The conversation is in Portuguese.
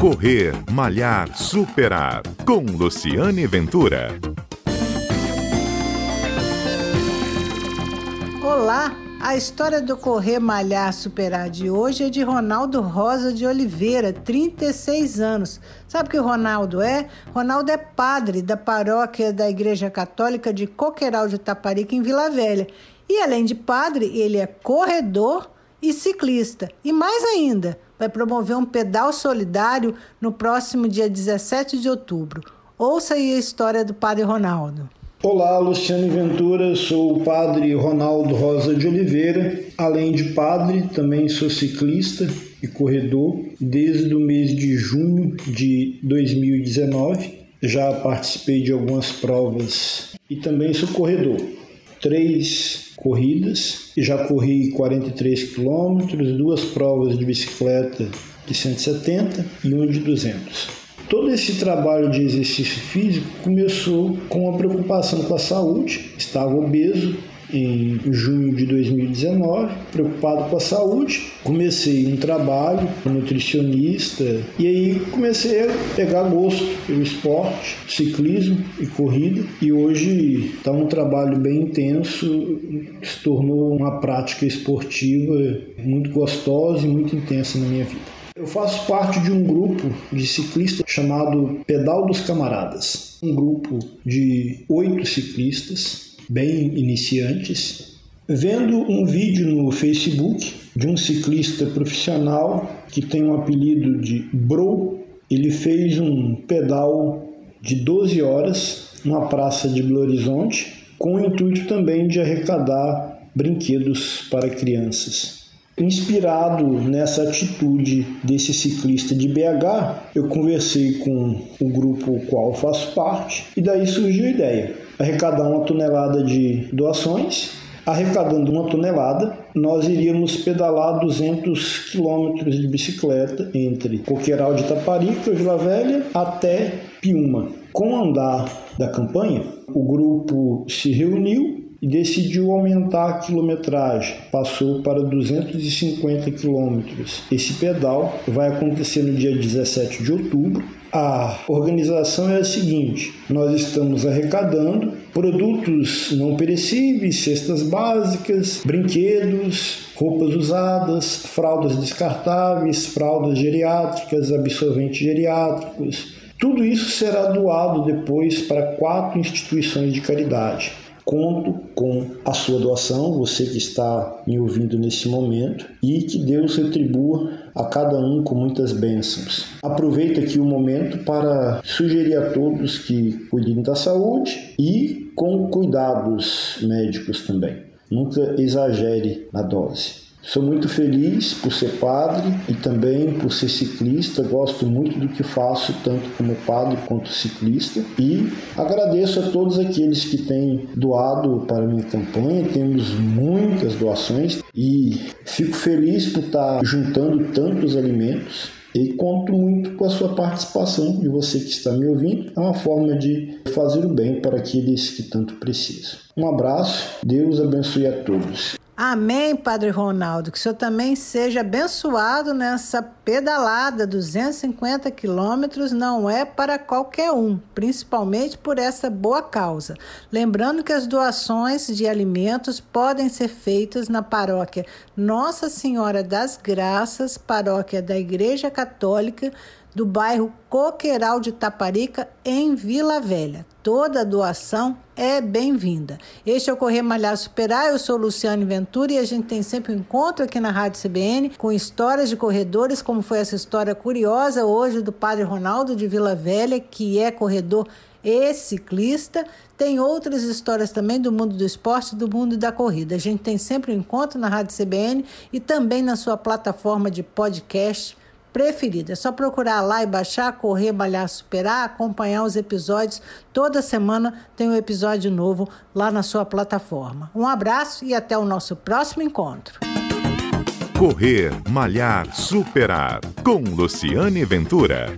Correr, Malhar, Superar. Com Luciane Ventura. Olá! A história do Correr, Malhar, Superar de hoje é de Ronaldo Rosa de Oliveira, 36 anos. Sabe o que o Ronaldo é? Ronaldo é padre da paróquia da Igreja Católica de Coqueiral de Taparica, em Vila Velha. E além de padre, ele é corredor e ciclista. E mais ainda, vai promover um pedal solidário no próximo dia 17 de outubro. Ouça aí a história do Padre Ronaldo. Olá, Luciano Ventura, sou o padre Ronaldo Rosa de Oliveira. Além de padre, também sou ciclista e corredor desde o mês de junho de 2019. Já participei de algumas provas e também sou corredor. Três corridas já corri 43 quilômetros, duas provas de bicicleta de 170 e uma de 200. Todo esse trabalho de exercício físico começou com a preocupação com a saúde. Estava obeso em junho de 2019, preocupado com a saúde. Comecei um trabalho com nutricionista e aí comecei a pegar gosto pelo esporte, ciclismo e corrida. E hoje está um trabalho bem intenso, se tornou uma prática esportiva muito gostosa e muito intensa na minha vida. Eu faço parte de um grupo de ciclistas chamado Pedal dos Camaradas. Um grupo de oito ciclistas, bem iniciantes. Vendo um vídeo no Facebook de um ciclista profissional que tem um apelido de Bro, ele fez um pedal de 12 horas numa praça de Belo Horizonte, com o intuito também de arrecadar brinquedos para crianças. Inspirado nessa atitude desse ciclista de BH, eu conversei com o grupo ao qual faço parte e daí surgiu a ideia: arrecadar uma tonelada de doações. Arrecadando uma tonelada, nós iríamos pedalar 200 quilômetros de bicicleta entre Coqueiral de Taparica, Vila Velha, até Piuma. Com o andar da campanha, o grupo se reuniu e decidiu aumentar a quilometragem, passou para 250 quilômetros. Esse pedal vai acontecer no dia 17 de outubro. A organização é a seguinte: nós estamos arrecadando produtos não perecíveis, cestas básicas, brinquedos, roupas usadas, fraldas descartáveis, fraldas geriátricas, absorventes geriátricos. Tudo isso será doado depois para quatro instituições de caridade. Conto com a sua doação, você que está me ouvindo nesse momento, e que Deus retribua a cada um com muitas bênçãos. Aproveito aqui o momento para sugerir a todos que cuidem da saúde e com cuidados médicos também. Nunca exagere na dose. Sou muito feliz por ser padre e também por ser ciclista. Gosto muito do que faço, tanto como padre quanto ciclista. E agradeço a todos aqueles que têm doado para minha campanha. Temos muitas doações e fico feliz por estar juntando tantos alimentos e conto muito com a sua participação e você que está me ouvindo. É uma forma de fazer o bem para aqueles que tanto precisam. Um abraço, Deus abençoe a todos. Amém, Padre Ronaldo. Que o senhor também seja abençoado nessa pedalada. 250 quilômetros não é para qualquer um, principalmente por essa boa causa. Lembrando que as doações de alimentos podem ser feitas na paróquia Nossa Senhora das Graças, paróquia da Igreja Católica do bairro Coqueiral de Taparica, em Vila Velha. Toda doação é bem-vinda. Este é o Correr Malhar Superar, eu sou Luciane Ventura e a gente tem sempre um encontro aqui na Rádio CBN com histórias de corredores, como foi essa história curiosa hoje do Padre Ronaldo de Vila Velha, que é corredor e ciclista. Tem outras histórias também do mundo do esporte e do mundo da corrida. A gente tem sempre um encontro na Rádio CBN e também na sua plataforma de podcast preferida. É só procurar lá e baixar, correr, malhar, superar, acompanhar os episódios. Toda semana tem um episódio novo lá na sua plataforma. Um abraço e até o nosso próximo encontro. Correr, malhar, superar com Luciane Ventura.